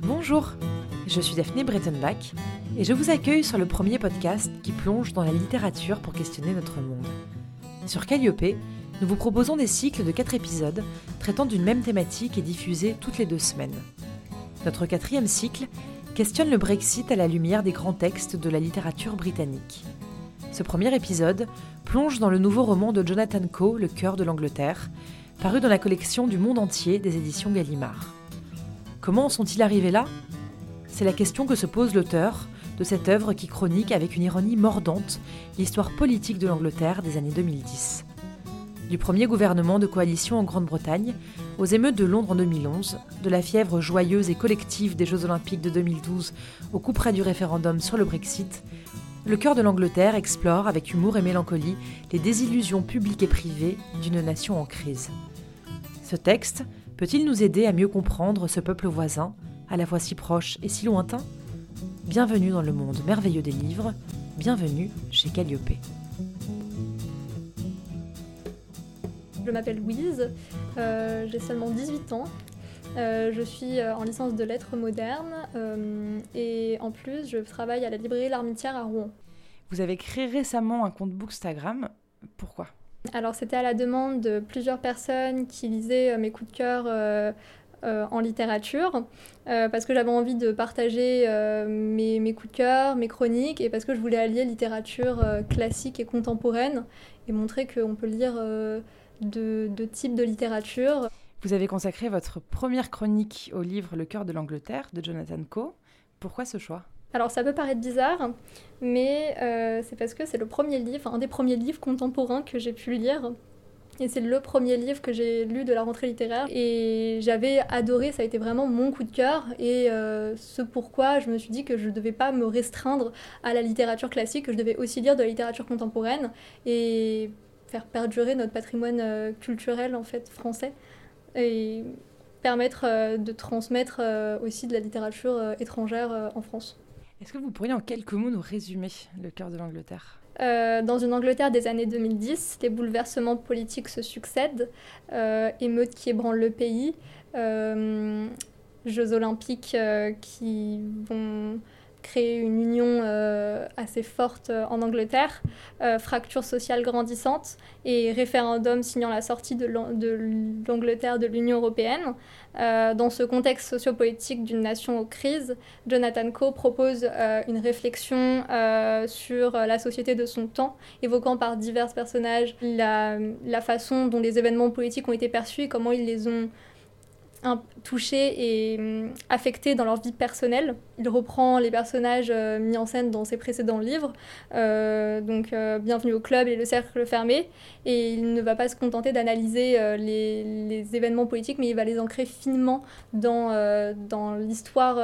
Bonjour, je suis Daphné Brettenbach et je vous accueille sur le premier podcast qui plonge dans la littérature pour questionner notre monde. Sur Calliope, nous vous proposons des cycles de 4 épisodes traitant d'une même thématique et diffusés toutes les deux semaines. Notre quatrième cycle questionne le Brexit à la lumière des grands textes de la littérature britannique. Ce premier épisode plonge dans le nouveau roman de Jonathan Coe, Le cœur de l'Angleterre, paru dans la collection du monde entier des éditions Gallimard. Comment en sont-ils arrivés là? C'est la question que se pose l'auteur de cette œuvre qui chronique avec une ironie mordante l'histoire politique de l'Angleterre des années 2010. Du premier gouvernement de coalition en Grande-Bretagne aux émeutes de Londres en 2011, de la fièvre joyeuse et collective des Jeux Olympiques de 2012 au coup près du référendum sur le Brexit, le cœur de l'Angleterre explore avec humour et mélancolie les désillusions publiques et privées d'une nation en crise. Ce texte peut-il nous aider à mieux comprendre ce peuple voisin, à la fois si proche et si lointain? Bienvenue dans le monde merveilleux des livres, bienvenue chez Calliope. Je m'appelle Louise, euh, j'ai seulement 18 ans. Euh, je suis euh, en licence de lettres modernes et en plus je travaille à la librairie L'Armitière à Rouen. Vous avez créé récemment un compte Bookstagram. Pourquoi? Alors c'était à la demande de plusieurs personnes qui lisaient mes coups de cœur en littérature, parce que j'avais envie de partager mes, mes, coups de cœur, mes chroniques, et parce que je voulais allier littérature classique et contemporaine, et montrer qu'on peut lire de, types de littérature. Vous avez consacré votre première chronique au livre Le cœur de l'Angleterre de Jonathan Coe. Pourquoi ce choix? Alors ça peut paraître bizarre, mais euh, c'est parce que c'est le premier livre, un des premiers livres contemporains que j'ai pu lire. Et c'est le premier livre que j'ai lu de la rentrée littéraire. Et j'avais adoré, ça a été vraiment mon coup de cœur. Et euh, ce pourquoi je me suis dit que je ne devais pas me restreindre à la littérature classique, que je devais aussi lire de la littérature contemporaine. Et faire perdurer notre patrimoine euh, culturel en fait français et permettre de transmettre aussi de la littérature étrangère en France. Est-ce que vous pourriez en quelques mots nous résumer le cœur de l'Angleterre? Dans une Angleterre des années 2010, les bouleversements politiques se succèdent, émeutes qui ébranlent le pays, Jeux olympiques qui vont créer une union euh, assez forte euh, en Angleterre, euh, fracture sociale grandissante et référendum signant la sortie de l'Angleterre de l'Union européenne. dans ce contexte sociopolitique d'une nation aux crises, Jonathan Coe propose une réflexion sur la société de son temps, évoquant par divers personnages la, la façon dont les événements politiques ont été perçus et comment ils les ont touchés et hum, affectés dans leur vie personnelle. Il reprend les personnages euh, mis en scène dans ses précédents livres, euh, donc euh, Bienvenue au club et Le cercle fermé, et il ne va pas se contenter d'analyser les, événements politiques, mais il va les ancrer finement dans l'histoire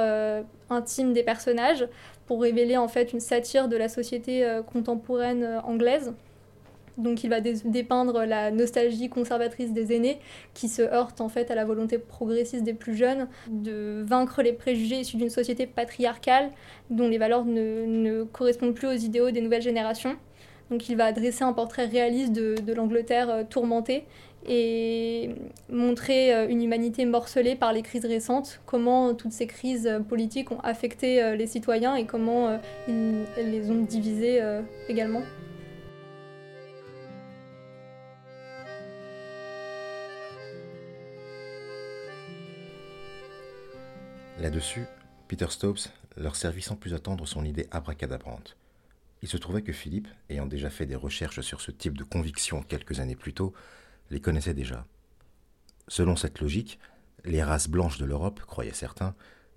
intime des personnages pour révéler en fait une satire de la société contemporaine anglaise. Donc il va dépeindre la nostalgie conservatrice des aînés qui se heurte en fait à la volonté progressiste des plus jeunes de vaincre les préjugés issus d'une société patriarcale dont les valeurs ne, correspondent plus aux idéaux des nouvelles générations. Donc il va dresser un portrait réaliste de, l'Angleterre euh, tourmentée et montrer euh, une humanité morcelée par les crises récentes, comment toutes ces crises euh, politiques ont affecté les citoyens et comment ils, elles les ont divisés également. Là-dessus, Peter Stopes leur servit sans plus attendre son idée abracadabrante. Il se trouvait que Philippe, ayant déjà fait des recherches sur ce type de conviction quelques années plus tôt, les connaissait déjà. Selon cette logique, les races blanches de l'Europe, croyaient certains,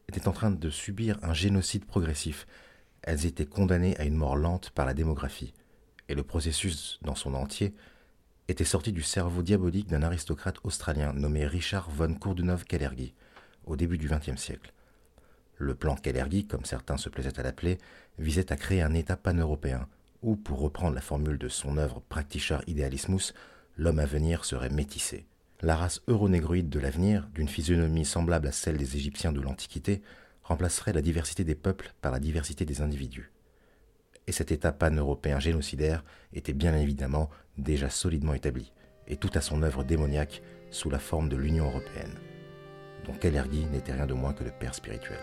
étaient en train de subir un génocide progressif. Elles étaient condamnées à une mort lente par la démographie, et le processus dans son entier était sorti du cerveau diabolique d'un aristocrate australien nommé Richard von Courdenov-Kalergi, au début du XXe siècle. Le plan Kellergi, comme certains se plaisaient à l'appeler, visait à créer un État pan-européen, où, pour reprendre la formule de son œuvre Practicher Idealismus, l'homme à venir serait métissé. La race euronégroïde de l'avenir, d'une physionomie semblable à celle des Égyptiens de l'Antiquité, remplacerait la diversité des peuples par la diversité des individus. Et cet État pan-européen génocidaire était bien évidemment déjà solidement établi, et tout à son œuvre démoniaque sous la forme de l'Union européenne, Kalergi n'était rien de moins que le père spirituel.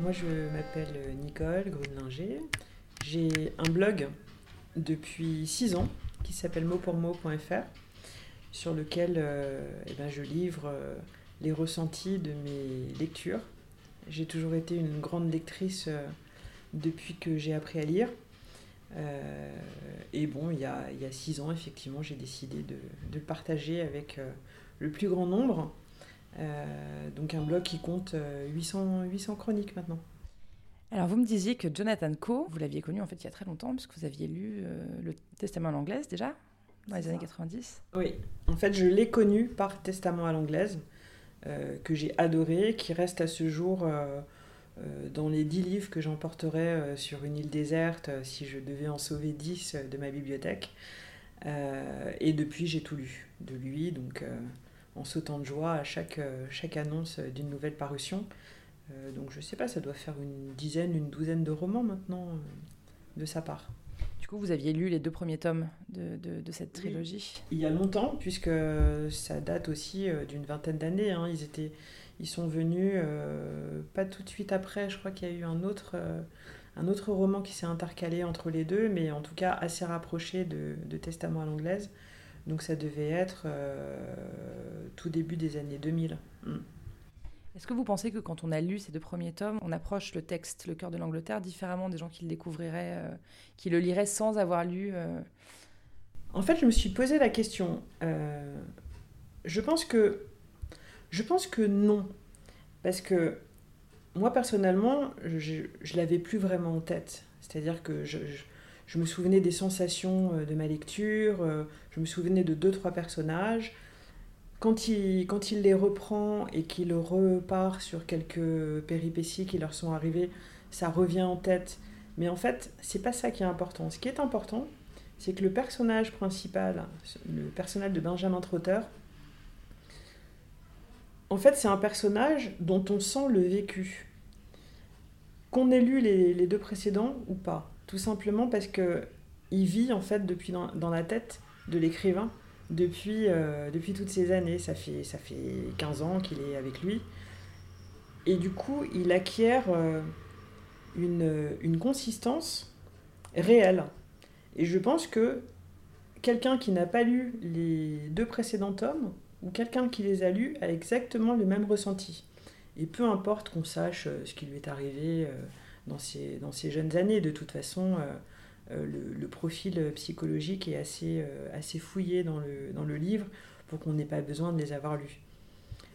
Moi, je m'appelle Nicole Grunlinger. J'ai un blog depuis 6 ans qui s'appelle motpourmot.fr sur lequel euh, eh ben, je livre euh, les ressentis de mes lectures. J'ai toujours été une grande lectrice euh, depuis que j'ai appris à lire. Et bon, il y, a, il y a six ans, effectivement, j'ai décidé de, de, le partager avec le plus grand nombre. donc un blog qui compte 800, 800 chroniques maintenant. Alors vous me disiez que Jonathan Coe, vous l'aviez connu en fait il y a très longtemps, puisque vous aviez lu le Testament à l'anglaise déjà dans les années 90 Oui, en fait, je l'ai connu par Testament à l'anglaise, euh, que j'ai adoré, qui reste à ce jour euh, euh, dans les dix livres que j'emporterais sur une île déserte si je devais en sauver dix de ma bibliothèque. et depuis, j'ai tout lu de lui, donc en sautant de joie à chaque, chaque annonce d'une nouvelle parution. donc je sais pas, ça doit faire une dizaine, une douzaine de romans maintenant de sa part. Du coup, vous aviez lu les deux premiers tomes de, de, cette trilogie? Il y a longtemps, puisque ça date aussi euh, d'une vingtaine d'années. Hein. Ils, étaient, ils sont venus euh, pas tout de suite après. Je crois qu'il y a eu un autre, euh, un autre roman qui s'est intercalé entre les deux, mais en tout cas assez rapproché de, de Testament à l'anglaise. Donc ça devait être tout début des années 2000. Est-ce que vous pensez que quand on a lu ces deux premiers tomes, on approche le texte Le cœur de l'Angleterre différemment des gens qui le découvriraient, euh, qui le liraient sans avoir lu euh? En fait, je me suis posé la question. Euh, je pense que je pense que non, parce que moi personnellement, je, je l'avais plus vraiment en tête. C'est-à-dire que je, me souvenais des sensations de ma lecture, je me souvenais de deux trois personnages quand il, quand il les reprend et qu'il repart sur quelques péripéties qui leur sont arrivées, ça revient en tête. Mais en fait, c'est pas ça qui est important. Ce qui est important, c'est que le personnage principal, le personnage de Benjamin Trotter, en fait, c'est un personnage dont on sent le vécu. Qu'on ait lu les, deux précédents ou pas. Tout simplement parce que il vit en fait depuis dans, la tête de l'écrivain depuis, euh, depuis toutes ces années. Ça fait, ça fait 15 ans qu'il est avec lui. Et du coup, il acquiert euh, une, une consistance réelle. Et je pense que quelqu'un qui n'a pas lu les deux précédents tomes, ou quelqu'un qui les a lus, a exactement le même ressenti. Et peu importe qu'on sache euh, ce qui lui est arrivé dans ses, dans jeunes années, de toute façon, euh, le, profil psychologique est assez, euh, assez fouillé dans le, dans le livre pour qu'on n'ait pas besoin de les avoir lus.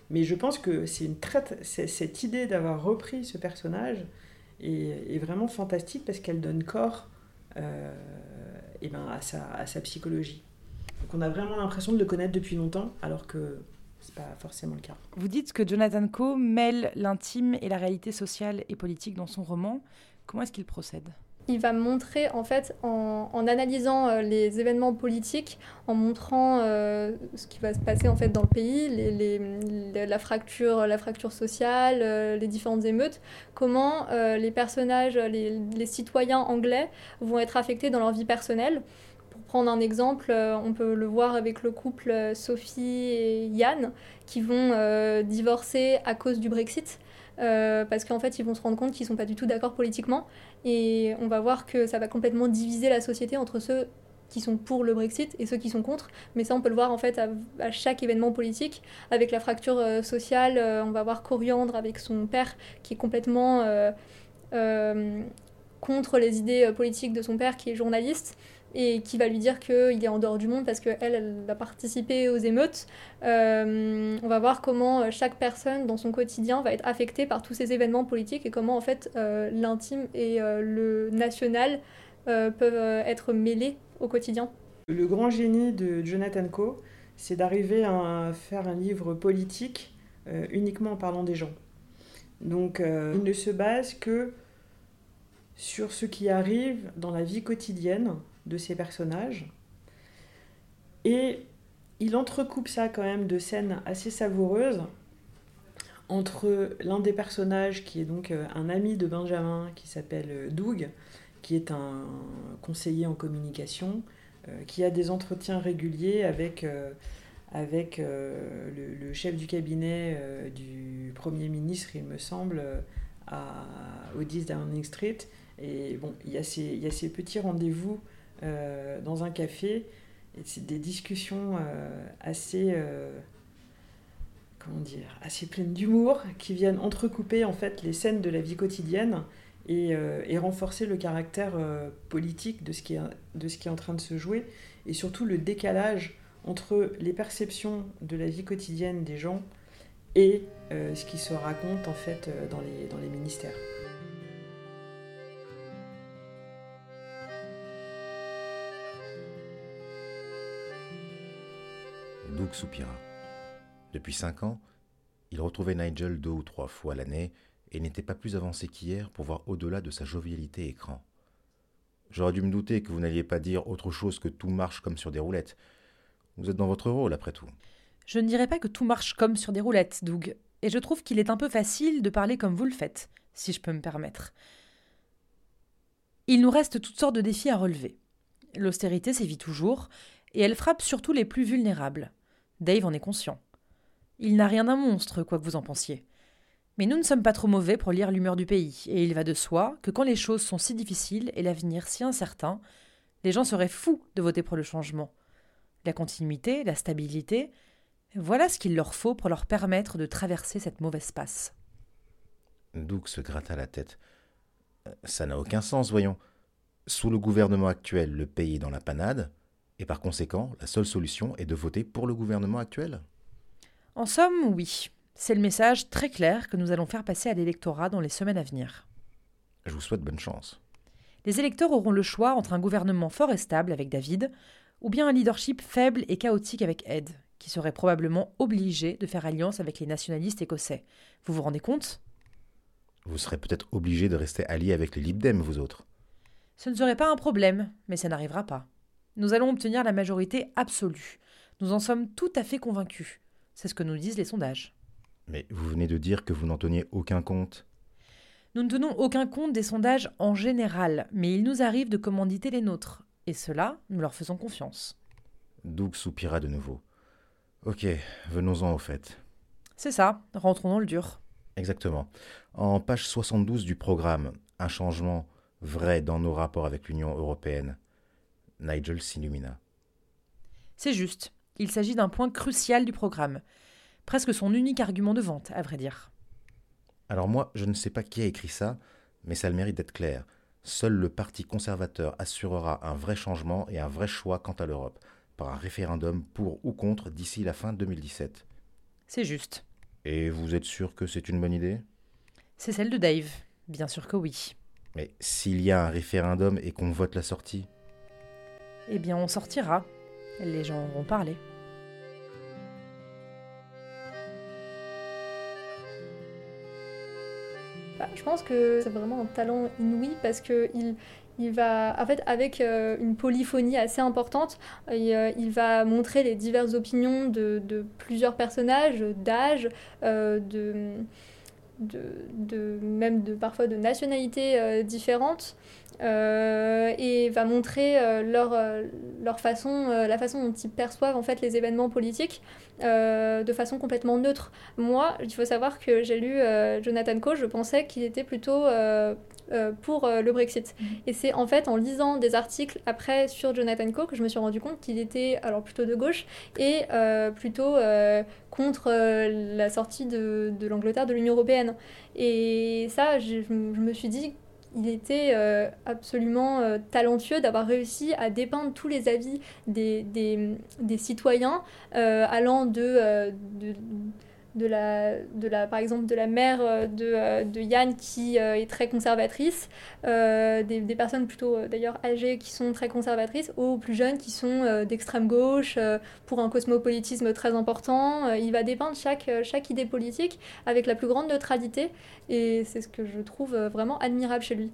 Mais je pense que c'est une cette idée d'avoir repris ce personnage est, vraiment fantastique parce qu'elle donne corps euh, et ben à, sa, à sa psychologie. Donc on a vraiment l'impression de le connaître depuis longtemps alors que c'est pas forcément le cas. Vous dites que Jonathan Coe mêle l'intime et la réalité sociale et politique dans son roman. Comment est-ce qu'il procède? Il va montrer, en fait, en, analysant euh, les événements politiques, en montrant euh, ce qui va se passer en fait dans le pays, les, la, fracture, la fracture sociale, euh, les différentes émeutes, comment les personnages, les, citoyens anglais vont être affectés dans leur vie personnelle. Prendre un exemple, on peut le voir avec le couple Sophie et Yann, qui vont divorcer à cause du Brexit. Euh, parce qu'en fait, ils vont se rendre compte qu'ils sont pas du tout d'accord politiquement. Et on va voir que ça va complètement diviser la société entre ceux qui sont pour le Brexit et ceux qui sont contre. Mais ça, on peut le voir en fait à, chaque événement politique. Avec la fracture euh, sociale, euh, on va voir Coriandre avec son père qui est complètement contre les idées politiques de son père qui est journaliste et qui va lui dire qu'il est en dehors du monde parce qu'elle, elle a participé aux émeutes. Euh, on va voir comment euh, chaque personne dans son quotidien va être affectée par tous ces événements politiques et comment en fait euh, l'intime et le national peuvent être mêlés au quotidien. Le grand génie de Jonathan Coe, c'est d'arriver à faire un livre politique uniquement en parlant des gens. Donc il ne se base que sur ce qui arrive dans la vie quotidienne de ces personnages. Et il entrecoupe ça quand même de scènes assez savoureuses entre l'un des personnages qui est donc euh, un ami de Benjamin qui s'appelle euh, Doug, qui est un conseiller en communication, qui a des entretiens réguliers avec, avec le, chef du cabinet du Premier ministre, il me semble, à, au 10 Downing Street. Et bon, il y a ces, il y a ces petits rendez-vous dans un café, et c'est des discussions assez comment dire, assez pleines d'humour, qui viennent entrecouper en fait les scènes de la vie quotidienne et, euh, renforcer le caractère euh, politique de ce, qui est, en train de se jouer, et surtout le décalage entre les perceptions de la vie quotidienne des gens et euh, ce qui se raconte en fait dans les ministères. Doug soupira. Depuis cinq ans, il retrouvait Nigel deux ou trois fois l'année et n'était pas plus avancé qu'hier pour voir au-delà de sa jovialité écran. J'aurais dû me douter que vous n'alliez pas dire autre chose que tout marche comme sur des roulettes. Vous êtes dans votre rôle, après tout. Je ne dirais pas que tout marche comme sur des roulettes, Doug, et je trouve qu'il est un peu facile de parler comme vous le faites, si je peux me permettre. Il nous reste toutes sortes de défis à relever. L'austérité sévit toujours, et elle frappe surtout les plus vulnérables. Dave en est conscient. Il n'a rien d'un monstre, quoi que vous en pensiez. Mais nous ne sommes pas trop mauvais pour lire l'humeur du pays, et il va de soi que quand les choses sont si difficiles et l'avenir si incertain, les gens seraient fous de voter pour le changement. La continuité, la stabilité, voilà ce qu'il leur faut pour leur permettre de traverser cette mauvaise passe. Doug se gratta la tête. Euh, ça n'a aucun sens, voyons. Sous le gouvernement actuel, le pays est dans la panade, et par conséquent, la seule solution est de voter pour le gouvernement actuel. En somme, oui. C'est le message très clair que nous allons faire passer à l'électorat dans les semaines à venir. Je vous souhaite bonne chance. Les électeurs auront le choix entre un gouvernement fort et stable avec David, ou bien un leadership faible et chaotique avec Ed, qui serait probablement obligé de faire alliance avec les nationalistes écossais. Vous vous rendez compte? Vous serez peut-être obligé de rester allié avec les Lib Dem, vous autres. Ce ne serait pas un problème, mais ça n'arrivera pas. Nous allons obtenir la majorité absolue. Nous en sommes tout à fait convaincus. C'est ce que nous disent les sondages. Mais vous venez de dire que vous n'en teniez aucun compte. Nous ne tenons aucun compte des sondages en général, mais il nous arrive de commanditer les nôtres. Et cela, nous leur faisons confiance. Doug soupira de nouveau. Ok, venons-en au fait. C'est ça, rentrons dans le dur. Exactement. En page 72 du programme, un changement vrai dans nos rapports avec l'Union européenne. Nigel s'illumina. C'est juste. Il s'agit d'un point crucial du programme. Presque son unique argument de vente, à vrai dire. Alors moi, je ne sais pas qui a écrit ça, mais ça a le mérite d'être clair. Seul le Parti conservateur assurera un vrai changement et un vrai choix quant à l'Europe, par un référendum pour ou contre d'ici la fin 2017. C'est juste. Et vous êtes sûr que c'est une bonne idée? C'est celle de Dave. Bien sûr que oui. Mais s'il y a un référendum et qu'on vote la sortie? Eh bien, on sortira, les gens vont parler. Bah, je pense que c'est vraiment un talent inouï parce que il, il va, en fait, avec euh, une polyphonie assez importante, euh, il, va montrer les diverses opinions de, de plusieurs personnages, d'âge, euh, de, de, même de, parfois de nationalités différentes. Euh, et va montrer euh, leur, euh, leur façon, la façon dont ils perçoivent en fait les événements politiques de façon complètement neutre. Moi, il faut savoir que j'ai lu Jonathan Coe, je pensais qu'il était plutôt pour le Brexit. Mm-hmm. Et c'est en fait en lisant des articles après sur Jonathan Coe que je me suis rendu compte qu'il était alors plutôt de gauche et plutôt contre la sortie de, de l'Angleterre de l'Union européenne. Et ça, je, je me suis dit il était euh, absolument euh, talentueux d'avoir réussi à dépeindre tous les avis des, des, citoyens, euh, allant de, de de la, de la, par exemple de la mère euh, de, euh, de Yann qui euh, est très conservatrice, des, des, personnes plutôt d'ailleurs âgées qui sont très conservatrices, aux plus jeunes qui sont d'extrême gauche, pour un cosmopolitisme très important. il va dépeindre chaque, chaque idée politique avec la plus grande neutralité et c'est ce que je trouve vraiment admirable chez lui.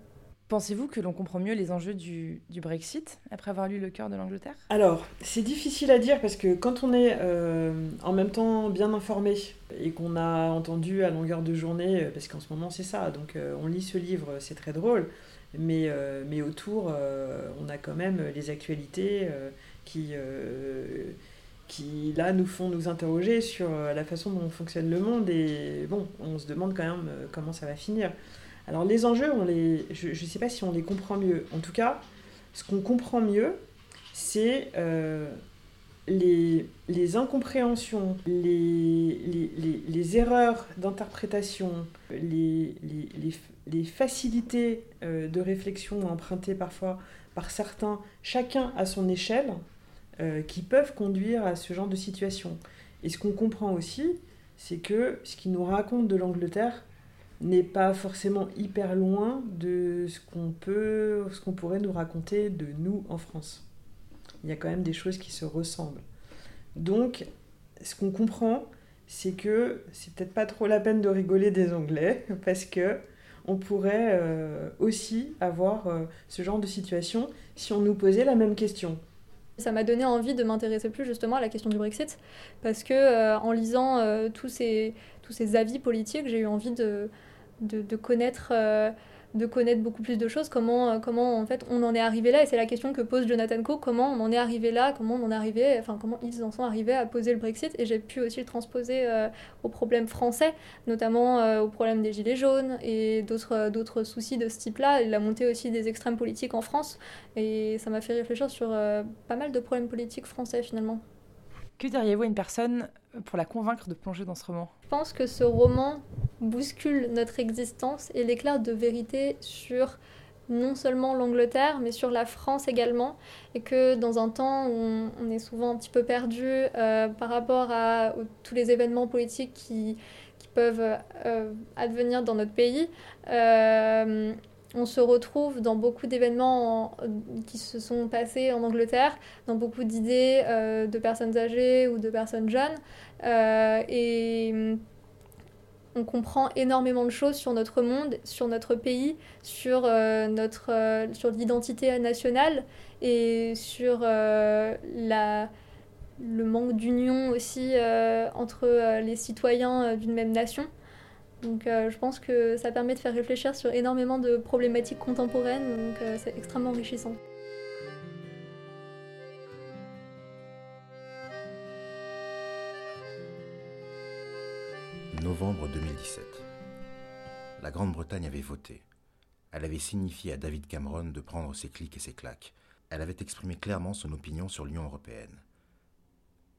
Pensez-vous que l'on comprend mieux les enjeux du, Brexit après avoir lu Le cœur de l'Angleterre? Alors, c'est difficile à dire parce que quand on est euh, en même temps bien informé et qu'on a entendu à longueur de journée, euh, parce qu'en ce moment c'est ça, donc euh, on lit ce livre, c'est très drôle, Mais, mais autour, on a quand même les actualités qui, qui, là, nous font nous interroger sur la façon dont fonctionne le monde. Et bon, on se demande quand même comment ça va finir. Alors les enjeux, je ne sais pas si on les comprend mieux. En tout cas, ce qu'on comprend mieux, c'est euh, les, incompréhensions, les, erreurs d'interprétation, les, facilités euh, de réflexion empruntées parfois par certains, chacun à son échelle, euh, qui peuvent conduire à ce genre de situation. Et ce qu'on comprend aussi, c'est que ce qui nous raconte de l'Angleterre n'est pas forcément hyper loin de ce qu'on peut, ce qu'on pourrait nous raconter de nous en France. Il y a quand même des choses qui se ressemblent. Donc, ce qu'on comprend, c'est que c'est peut-être pas trop la peine de rigoler des Anglais, parce que on pourrait euh, aussi avoir euh, ce genre de situation si on nous posait la même question. Ça m'a donné envie de m'intéresser plus justement à la question du Brexit, parce que euh, en lisant tous, ces, tous ces avis politiques, j'ai eu envie de, de, connaître, euh, de connaître beaucoup plus de choses, comment, euh, comment en fait on en est arrivé là, et c'est la question que pose Jonathan Coe, comment on en est arrivé là, comment on en est arrivé, enfin comment ils en sont arrivés à poser le Brexit, et j'ai pu aussi le transposer euh, aux problèmes français, notamment au problème des gilets jaunes et d'autres, d'autres soucis de ce type-là, et la montée aussi des extrêmes politiques en France, et ça m'a fait réfléchir sur pas mal de problèmes politiques français finalement. Que diriez-vous à une personne pour la convaincre de plonger dans ce roman? Je pense que ce roman bouscule notre existence et l'éclaire de vérité sur non seulement l'Angleterre, mais sur la France également, et que dans un temps où on, est souvent un petit peu perdu euh, par rapport à tous les événements politiques qui, peuvent euh, advenir dans notre pays, euh, on se retrouve dans beaucoup d'événements qui se sont passés en Angleterre, dans beaucoup d'idées de personnes âgées ou de personnes jeunes, et on comprend énormément de choses sur notre monde, sur notre pays, sur, euh, notre, euh, sur l'identité nationale et sur euh, le manque d'union aussi entre les citoyens d'une même nation. Donc je pense que ça permet de faire réfléchir sur énormément de problématiques contemporaines, donc c'est extrêmement enrichissant. Novembre 2017. La Grande-Bretagne avait voté. Elle avait signifié à David Cameron de prendre ses clics et ses claques. Elle avait exprimé clairement son opinion sur l'Union européenne.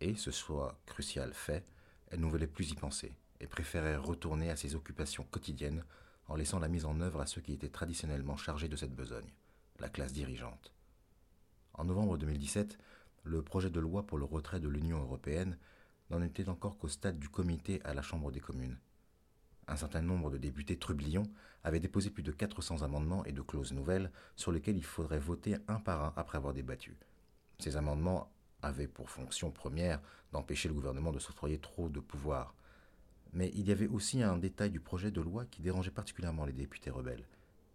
Et, ce soit crucial fait, elle ne voulait plus y penser et préférait retourner à ses occupations quotidiennes en laissant la mise en œuvre à ceux qui étaient traditionnellement chargés de cette besogne, la classe dirigeante. En novembre 2017, le projet de loi pour le retrait de l'Union européenne n'en était encore qu'au stade du comité à la Chambre des communes. Un certain nombre de députés trublions avaient déposé plus de 400 amendements et de clauses nouvelles sur lesquelles il faudrait voter un par un après avoir débattu. Ces amendements avaient pour fonction première d'empêcher le gouvernement de s'octroyer trop de pouvoir. Mais il y avait aussi un détail du projet de loi qui dérangeait particulièrement les députés rebelles,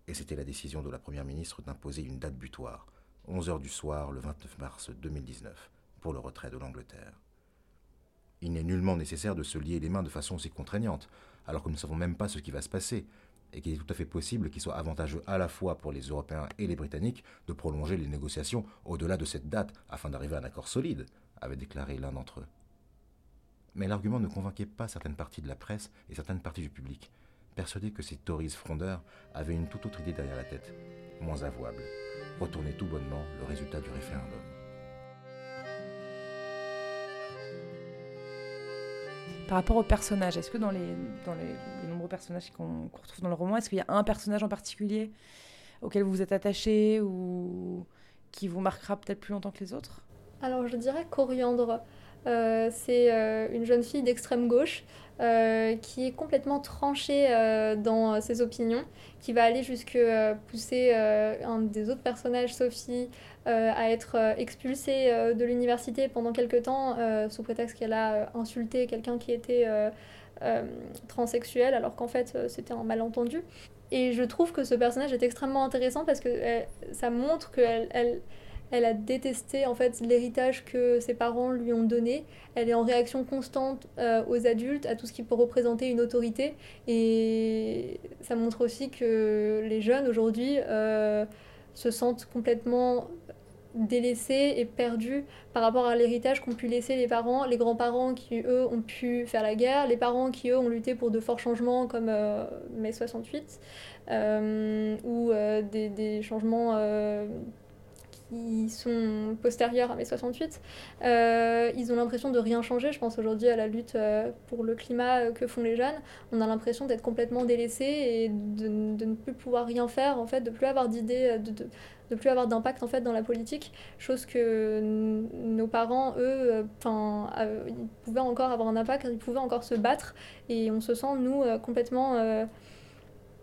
et c'était la décision de la Première ministre d'imposer une date butoir, 11 heures du soir le 29 mars 2019, pour le retrait de l'Angleterre. Il n'est nullement nécessaire de se lier les mains de façon aussi contraignante, alors que nous ne savons même pas ce qui va se passer, et qu'il est tout à fait possible qu'il soit avantageux à la fois pour les Européens et les Britanniques de prolonger les négociations au-delà de cette date afin d'arriver à un accord solide, avait déclaré l'un d'entre eux. Mais l'argument ne convainquait pas certaines parties de la presse et certaines parties du public, persuadés que ces Tories frondeurs avaient une toute autre idée derrière la tête, moins avouable, retourner tout bonnement le résultat du référendum. Par rapport aux personnages, est-ce que dans les, dans les, nombreux personnages qu'on retrouve dans le roman, est-ce qu'il y a un personnage en particulier auquel vous vous êtes attaché ou qui vous marquera peut-être plus longtemps que les autres? Alors je dirais Coriandre. Euh, c'est euh, une jeune fille d'extrême gauche euh, qui est complètement tranchée dans ses opinions, qui va aller jusque pousser un des autres personnages, Sophie, à être expulsée de l'université pendant quelques temps sous prétexte qu'elle a insulté quelqu'un qui était transsexuel alors qu'en fait c'était un malentendu. Et je trouve que ce personnage est extrêmement intéressant parce que ça montre qu'elle elle, elle a détesté en fait l'héritage que ses parents lui ont donné. Elle est en réaction constante euh, aux adultes, à tout ce qui peut représenter une autorité. Et ça montre aussi que les jeunes aujourd'hui euh, se sentent complètement délaissés et perdus par rapport à l'héritage qu'ont pu laisser les parents, les grands-parents qui eux ont pu faire la guerre, les parents qui eux ont lutté pour de forts changements comme euh, mai 68 euh, ou des, changements qui sont postérieurs à mai 68. ils ont l'impression de rien changer. Je pense aujourd'hui à la lutte pour le climat que font les jeunes. On a l'impression d'être complètement délaissés et de, ne plus pouvoir rien faire, en fait, de plus avoir d'idées, de, de plus avoir d'impact en fait dans la politique, chose que nos parents, eux, euh, ils pouvaient encore avoir un impact, ils pouvaient encore se battre, et on se sent nous euh, complètement euh,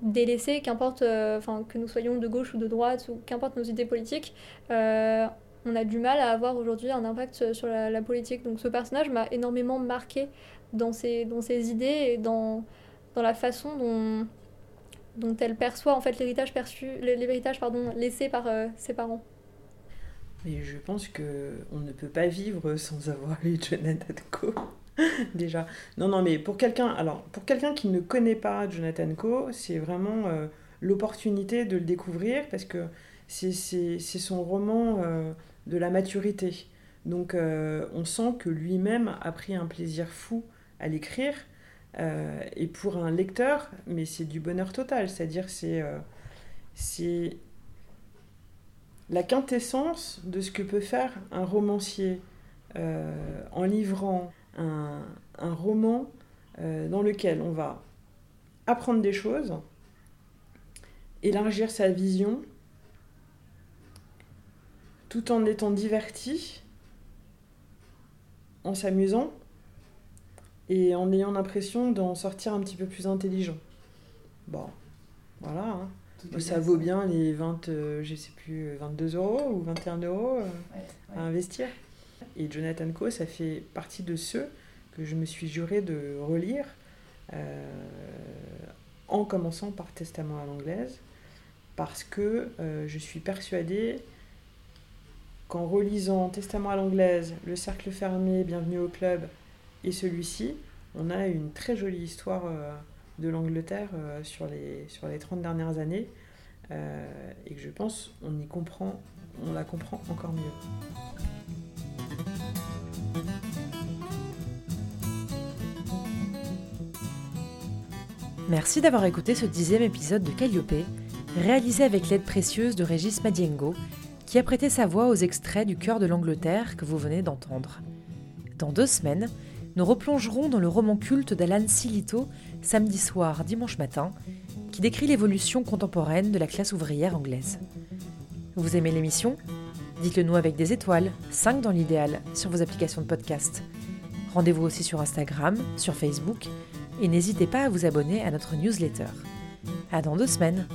délaissés, qu'importe, enfin, que nous soyons de gauche ou de droite ou qu'importe nos idées politiques. on a du mal à avoir aujourd'hui un impact sur la, politique. Donc ce personnage m'a énormément marqué dans ses, dans ses idées et dans, dans la façon dont, dont elle perçoit en fait l'héritage perçu, l'héritage pardon laissé par euh, ses parents. Mais je pense que on ne peut pas vivre sans avoir lu Jonathan Coe. Déjà. Non, non, mais pour quelqu'un, alors pour quelqu'un qui ne connaît pas Jonathan Coe, c'est vraiment euh, l'opportunité de le découvrir parce que c'est son roman euh, de la maturité. Donc on sent que lui-même a pris un plaisir fou à l'écrire euh, et pour un lecteur, mais c'est du bonheur total, c'est-à-dire c'est euh, c'est la quintessence de ce que peut faire un romancier euh, en livrant un, un roman dans lequel on va apprendre des choses, élargir sa vision, tout en étant diverti, en s'amusant et en ayant l'impression d'en sortir un petit peu plus intelligent. Bon, voilà. Hein. Ça vaut bien les 20, euh, je sais plus, 22 euros ou 21 euros euh, à investir. Et Jonathan Coe, ça fait partie de ceux que je me suis juré de relire euh, en commençant par Testament à l'anglaise, parce que je suis persuadée qu'en relisant Testament à l'anglaise, Le Cercle fermé, Bienvenue au club, et celui-ci, on a une très jolie histoire euh, de l'Angleterre euh, sur, les, sur les 30 dernières années euh, et que je pense on y comprend, on la comprend encore mieux. Merci d'avoir écouté ce dixième épisode de Calliope, réalisé avec l'aide précieuse de Régis Madiengo, qui a prêté sa voix aux extraits du cœur de l'Angleterre que vous venez d'entendre. Dans deux semaines, nous replongerons dans le roman culte d'Alan Silito, Samedi soir, dimanche matin, qui décrit l'évolution contemporaine de la classe ouvrière anglaise. Vous aimez l'émission? Dites-le nous avec des étoiles, 5 dans l'idéal, sur vos applications de podcast. Rendez-vous aussi sur Instagram, sur Facebook, et n'hésitez pas à vous abonner à notre newsletter. À dans deux semaines